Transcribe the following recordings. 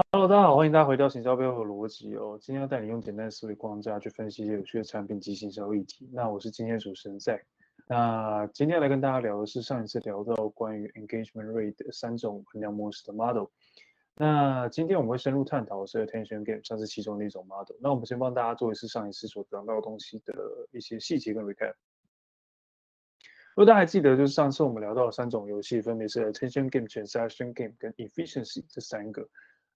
Hello，大家好，欢迎大家回到行销背后的逻辑哦。今天要带你用简单思维框架去分析一些有趣的产品及行销议题。那我是今天的主持人 Zack。那今天来跟大家聊的是上一次聊到关于 engagement rate 的三种衡量模式的 model。那今天我们会深入探讨的是 attention game，算是其中的一种 model。那我们先帮大家做一次上一次所讲到的东西的一些细节跟 recap。如果大家还记得，就是上次我们聊到的三种游戏，分别是 attention game、transaction game 跟 efficiency 这三个。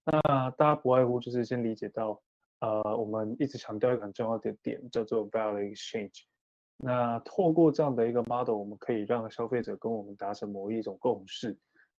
那大家不外乎就是先理解到，呃，我们一直强调一个很重要的点，叫做 value exchange。那透过这样的一个 model，我们可以让消费者跟我们达成某一种共识。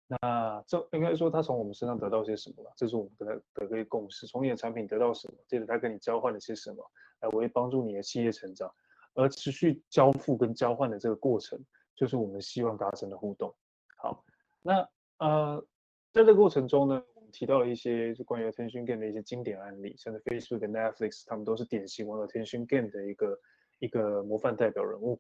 那这应该说他从我们身上得到些什么了？这是我们跟他得的一个共识。从你的产品得到什么？接着他跟你交换了些什么？来为帮助你的企业成长。而持续交付跟交换的这个过程，就是我们希望达成的互动。好，那呃，在这个过程中呢，提到了一些就关于 attention game 的一些经典案例，像是 Facebook 跟 Netflix，他们都是典型玩 attention game 的一个一个模范代表人物。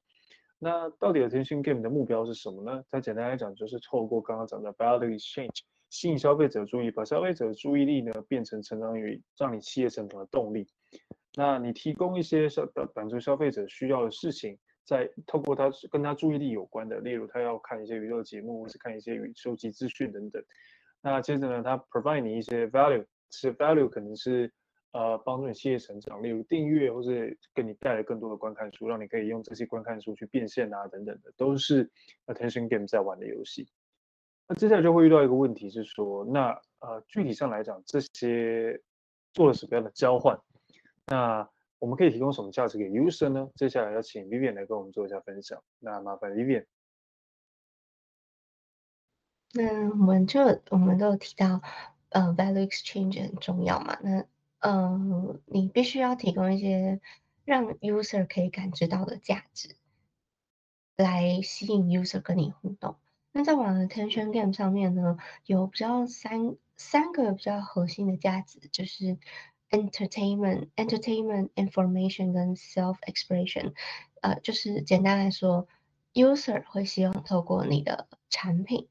那到底 attention game 的目标是什么呢？它简单来讲，就是透过刚刚讲的 value exchange，吸引消费者注意，把消费者的注意力呢变成成长于让你企业成长的动力。那你提供一些消满足消费者需要的事情，在透过他跟他注意力有关的，例如他要看一些娱乐节目，或是看一些收集资讯等等。那接着呢，它 provide 你一些 value，这些 value 可能是呃帮助你企业成长，例如订阅或是给你带来更多的观看数，让你可以用这些观看数去变现啊等等的，都是 attention game 在玩的游戏。那接下来就会遇到一个问题是说，那呃具体上来讲，这些做了什么样的交换？那我们可以提供什么价值给 user 呢？接下来要请 Vivian 来跟我们做一下分享。那麻烦 Vivian。那我们就我们都有提到，呃，value exchange 很重要嘛。那呃，你必须要提供一些让 user 可以感知到的价值，来吸引 user 跟你互动。那在我的 attention game 上面呢，有比较三三个比较核心的价值，就是 entertainment、entertainment、information 跟 self expression。呃，就是简单来说，user 会希望透过你的产品。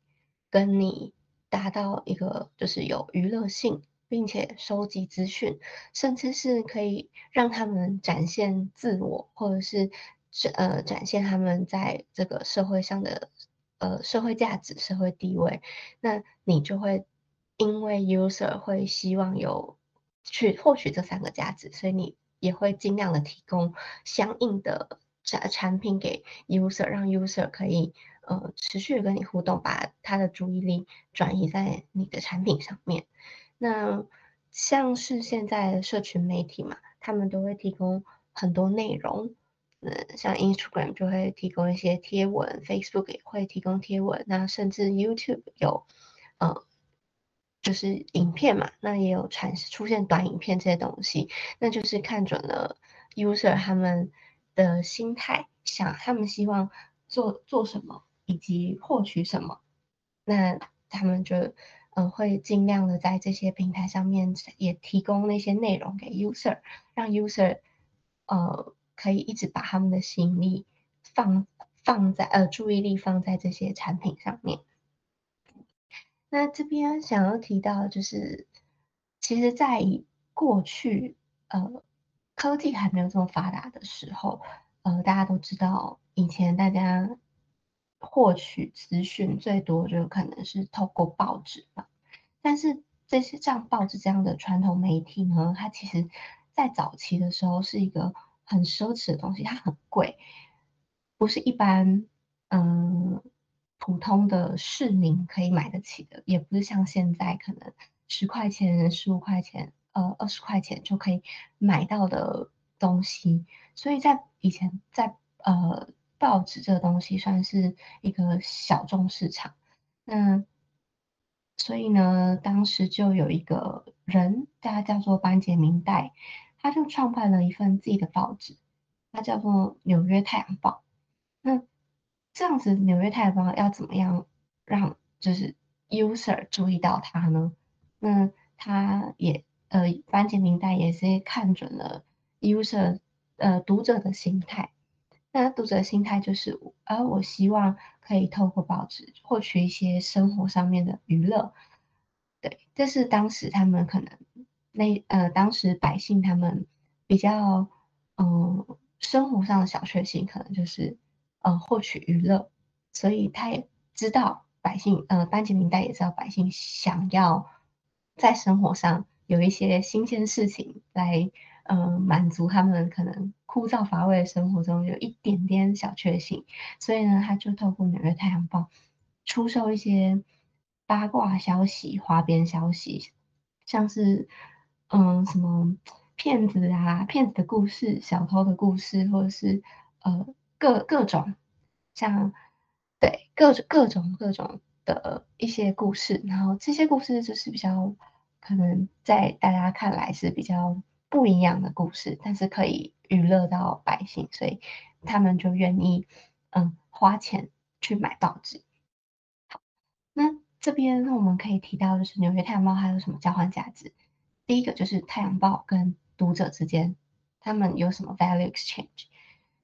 跟你达到一个就是有娱乐性，并且收集资讯，甚至是可以让他们展现自我，或者是呃展现他们在这个社会上的呃社会价值、社会地位，那你就会因为 user 会希望有去获取这三个价值，所以你也会尽量的提供相应的产产品给 user，让 user 可以。呃，持续跟你互动，把他的注意力转移在你的产品上面。那像是现在的社群媒体嘛，他们都会提供很多内容。嗯，像 Instagram 就会提供一些贴文，Facebook 也会提供贴文，那甚至 YouTube 有，呃，就是影片嘛，那也有产出现短影片这些东西，那就是看准了 user 他们的心态，想他们希望做做什么。以及获取什么，那他们就嗯、呃、会尽量的在这些平台上面也提供那些内容给 user，让 user 呃可以一直把他们的吸引力放放在呃注意力放在这些产品上面。那这边想要提到就是，其实，在过去呃科技还没有这么发达的时候，呃大家都知道以前大家。获取资讯最多就可能是透过报纸吧，但是这些像报纸这样的传统媒体呢，它其实在早期的时候是一个很奢侈的东西，它很贵，不是一般嗯普通的市民可以买得起的，也不是像现在可能十块钱、十五块钱、呃二十块钱就可以买到的东西，所以在以前在呃。报纸这个东西算是一个小众市场，那所以呢，当时就有一个人，他叫做班杰明戴，他就创办了一份自己的报纸，他叫做《纽约太阳报》。那这样子，《纽约太阳报》要怎么样让就是 user 注意到他呢？那他也呃，班杰明戴也是看准了 user 呃读者的心态。那读者心态就是，呃我希望可以透过报纸获取一些生活上面的娱乐，对，这是当时他们可能那呃，当时百姓他们比较嗯、生活上的小确幸，可能就是呃获取娱乐，所以他也知道百姓呃，班杰明带也知道百姓想要在生活上有一些新鲜事情来呃满足他们可能枯燥乏味的生活中有一点点小确幸，所以呢，他就透过《纽约太阳报》出售一些。八卦消息、花边消息，像是嗯什么骗子啊、骗子的故事、小偷的故事，或者是呃各各种像对各种各种各种的一些故事，然后这些故事就是比较可能在大家看来是比较不一样的故事，但是可以娱乐到百姓，所以他们就愿意嗯花钱去买报纸。好，那这边我们可以提到，就是纽约太阳报还有什么交换价值？第一个就是太阳报跟读者之间，他们有什么 value exchange？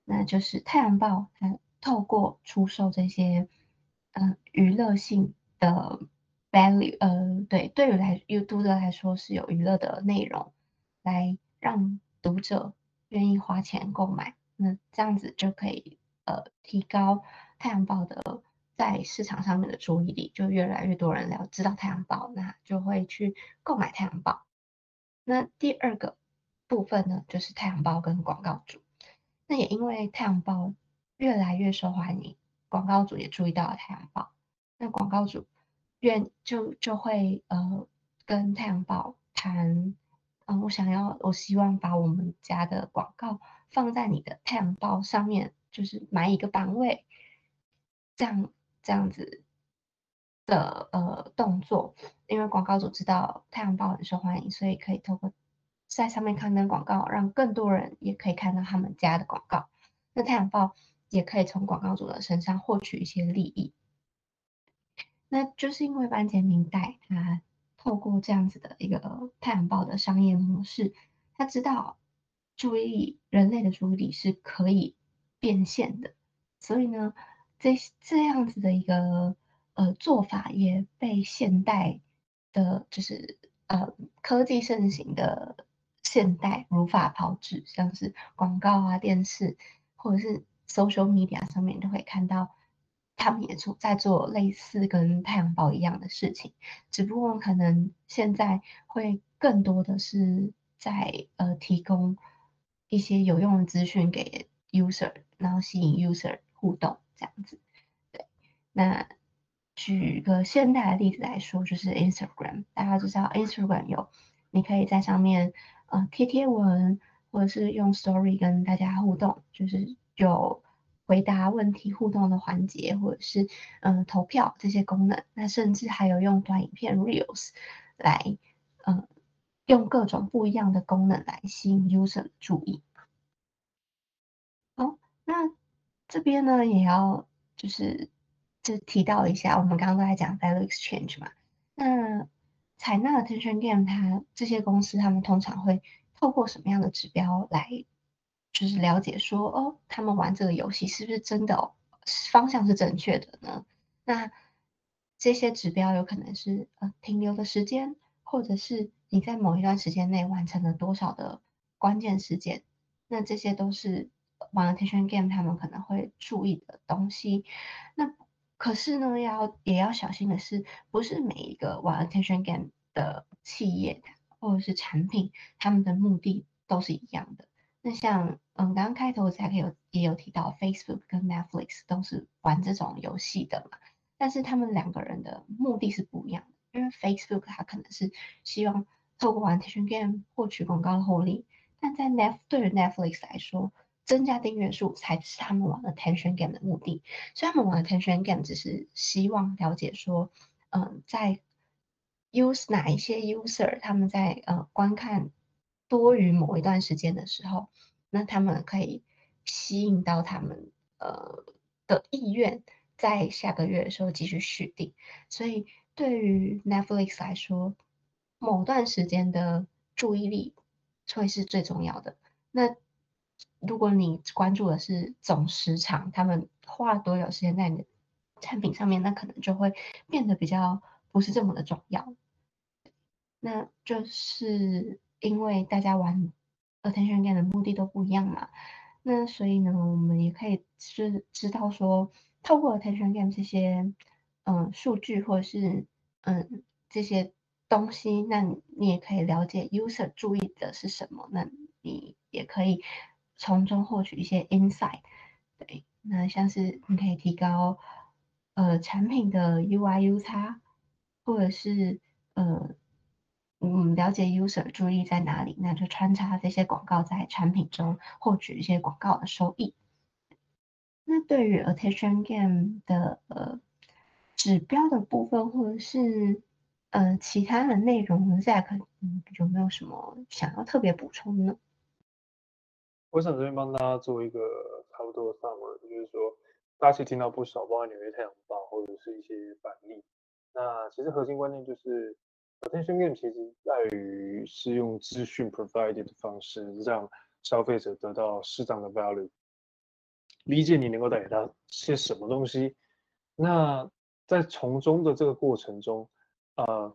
那就是太阳报它透过出售这些嗯、娱乐性的 value，呃，对，对于来有读者来说是有娱乐的内容，来让读者愿意花钱购买，那这样子就可以呃提高太阳报的。在市场上面的注意力，就越来越多人了知道太阳报，那就会去购买太阳报。那第二个部分呢，就是太阳报跟广告主。那也因为太阳报越来越受欢迎，广告主也注意到了太阳报。那广告主愿就就会呃跟太阳报谈，嗯、我想要，我希望把我们家的广告放在你的太阳报上面，就是买一个版位，这样。这样子的呃动作，因为广告主知道太阳报很受欢迎，所以可以透过在上面刊登广告，让更多人也可以看到他们家的广告。那太阳报也可以从广告主的身上获取一些利益。那就是因为班杰明带他透过这样子的一个太阳报的商业模式，他知道注意力，人类的注意力是可以变现的，所以呢。这这样子的一个呃做法也被现代的，就是呃科技盛行的现代如法炮制，像是广告啊、电视或者是 social media 上面都会看到，他们也做在做类似跟太阳报一样的事情，只不过可能现在会更多的是在呃提供一些有用的资讯给 user，然后吸引 user 互动。这样子，对。那举个现代的例子来说，就是 Instagram。大家知道 Instagram 有，你可以在上面呃贴贴文，或者是用 Story 跟大家互动，就是有回答问题互动的环节，或者是嗯、呃、投票这些功能。那甚至还有用短影片 Reels 来呃用各种不一样的功能来吸引 user 的注意。好，那。这边呢，也要就是就提到一下，我们刚刚都在讲 value exchange 嘛。那采纳 attention game，它这些公司他们通常会透过什么样的指标来，就是了解说，哦，他们玩这个游戏是不是真的，方向是正确的呢？那这些指标有可能是呃停留的时间，或者是你在某一段时间内完成了多少的关键事件，那这些都是。玩 attention game，他们可能会注意的东西。那可是呢，要也要小心的是，不是每一个玩 attention game 的企业或者是产品，他们的目的都是一样的。那像嗯，刚刚开头才有也有提到，Facebook 跟 Netflix 都是玩这种游戏的嘛。但是他们两个人的目的是不一样的，因为 Facebook 它可能是希望透过玩 Tension game 获取广告的获利，但在 Net 对于 Netflix 来说，增加订阅数才是他们玩 attention game 的目的，所以他们玩 attention game 只是希望了解说，嗯、在 use 哪一些 user 他们在呃观看多于某一段时间的时候，那他们可以吸引到他们呃的意愿，在下个月的时候继续续订。所以对于 Netflix 来说，某段时间的注意力会是最重要的。那如果你关注的是总时长，他们花多少时间在你的产品上面，那可能就会变得比较不是这么的重要。那就是因为大家玩 attention game 的目的都不一样嘛。那所以呢，我们也可以是知道说，透过 attention game 这些嗯数据或者是嗯这些东西，那你也可以了解 user 注意的是什么，那你也可以从中获取一些 insight。对，那像是你可以提高呃产品的 UI UX，或者是呃。嗯，了解 user 注意在哪里，那就穿插这些广告在产品中，获取一些广告的收益。那对于 attention game 的呃指标的部分，或者是呃其他的内容，Zack 有没有什么想要特别补充呢？我想这边帮大家做一个差不多的 summary，就是说大家其实听到不少，包括纽约太阳报或者是一些反例。那其实核心观念就是。Attention game 其实在于是用资讯 provided 的方式，让消费者得到适当的 value，理解你能够带给他些什么东西。那在从中的这个过程中，呃，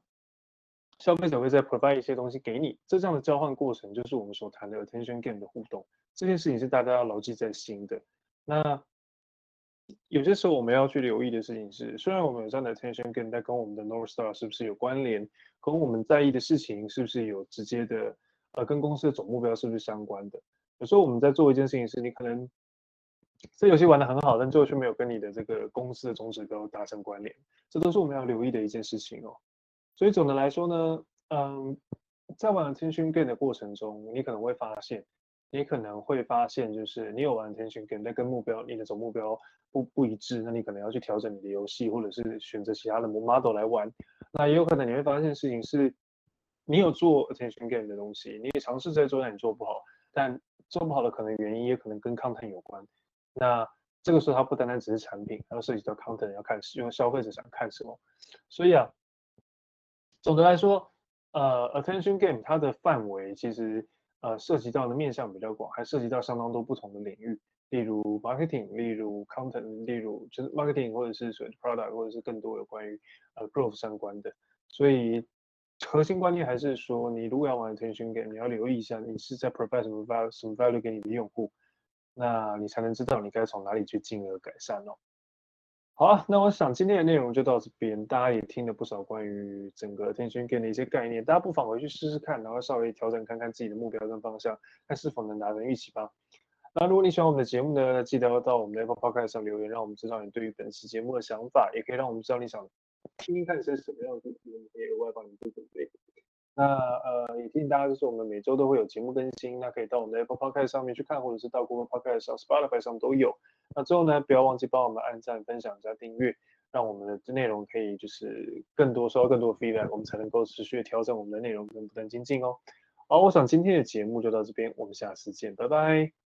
消费者会再 provide 一些东西给你，这这样的交换过程就是我们所谈的 attention game 的互动。这件事情是大家要牢记在心的。那有些时候我们要去留意的事情是，虽然我们有这样的 attention game，但跟我们的 North Star 是不是有关联？跟我们在意的事情是不是有直接的，呃，跟公司的总目标是不是相关的？有时候我们在做一件事情时，你可能这游戏玩的很好，但最后却没有跟你的这个公司的总指标达成关联，这都是我们要留意的一件事情哦。所以总的来说呢，嗯，在玩 attention game 的过程中，你可能会发现。你可能会发现，就是你有玩 attention game，但跟目标你的总目标不不一致，那你可能要去调整你的游戏，或者是选择其他的 model 来玩。那也有可能你会发现事情是，你有做 attention game 的东西，你也尝试在做，但你做不好。但做不好的可能原因也可能跟 content 有关。那这个时候它不单单只是产品，还要涉及到 content，要看使用消费者想看什么。所以啊，总的来说，呃，attention game 它的范围其实。呃，涉及到的面向比较广，还涉及到相当多不同的领域，例如 marketing，例如 content，例如就是 marketing 或者是所谓 product，或者是更多有关于呃 growth 相关的。所以核心观念还是说，你如果要玩腾讯 game，你要留意一下你是在 provide 什么 value，什么 value 给你的用户，那你才能知道你该从哪里去进而改善哦。好啊，那我想今天的内容就到这边，大家也听了不少关于整个天勋 game 的一些概念，大家不妨回去试试看，然后稍微调整看看自己的目标跟方向，看是否能达成预期吧。那如果你喜欢我们的节目呢，记得要到我们的 Apple Podcast 上留言，让我们知道你对于本期节目的想法，也可以让我们知道你想听听看是什么样的主题，我们可以额外帮你做准备。那呃，也提醒大家，就是我们每周都会有节目更新，那可以到我们的 Apple Podcast 上面去看，或者是到 Google Podcast 上、Spotify 上都有。那最后呢，不要忘记帮我们按赞、分享加订阅，让我们的内容可以就是更多收到更多 feedback，我们才能够持续调整我们的内容跟不断精进哦。好，我想今天的节目就到这边，我们下次见，拜拜。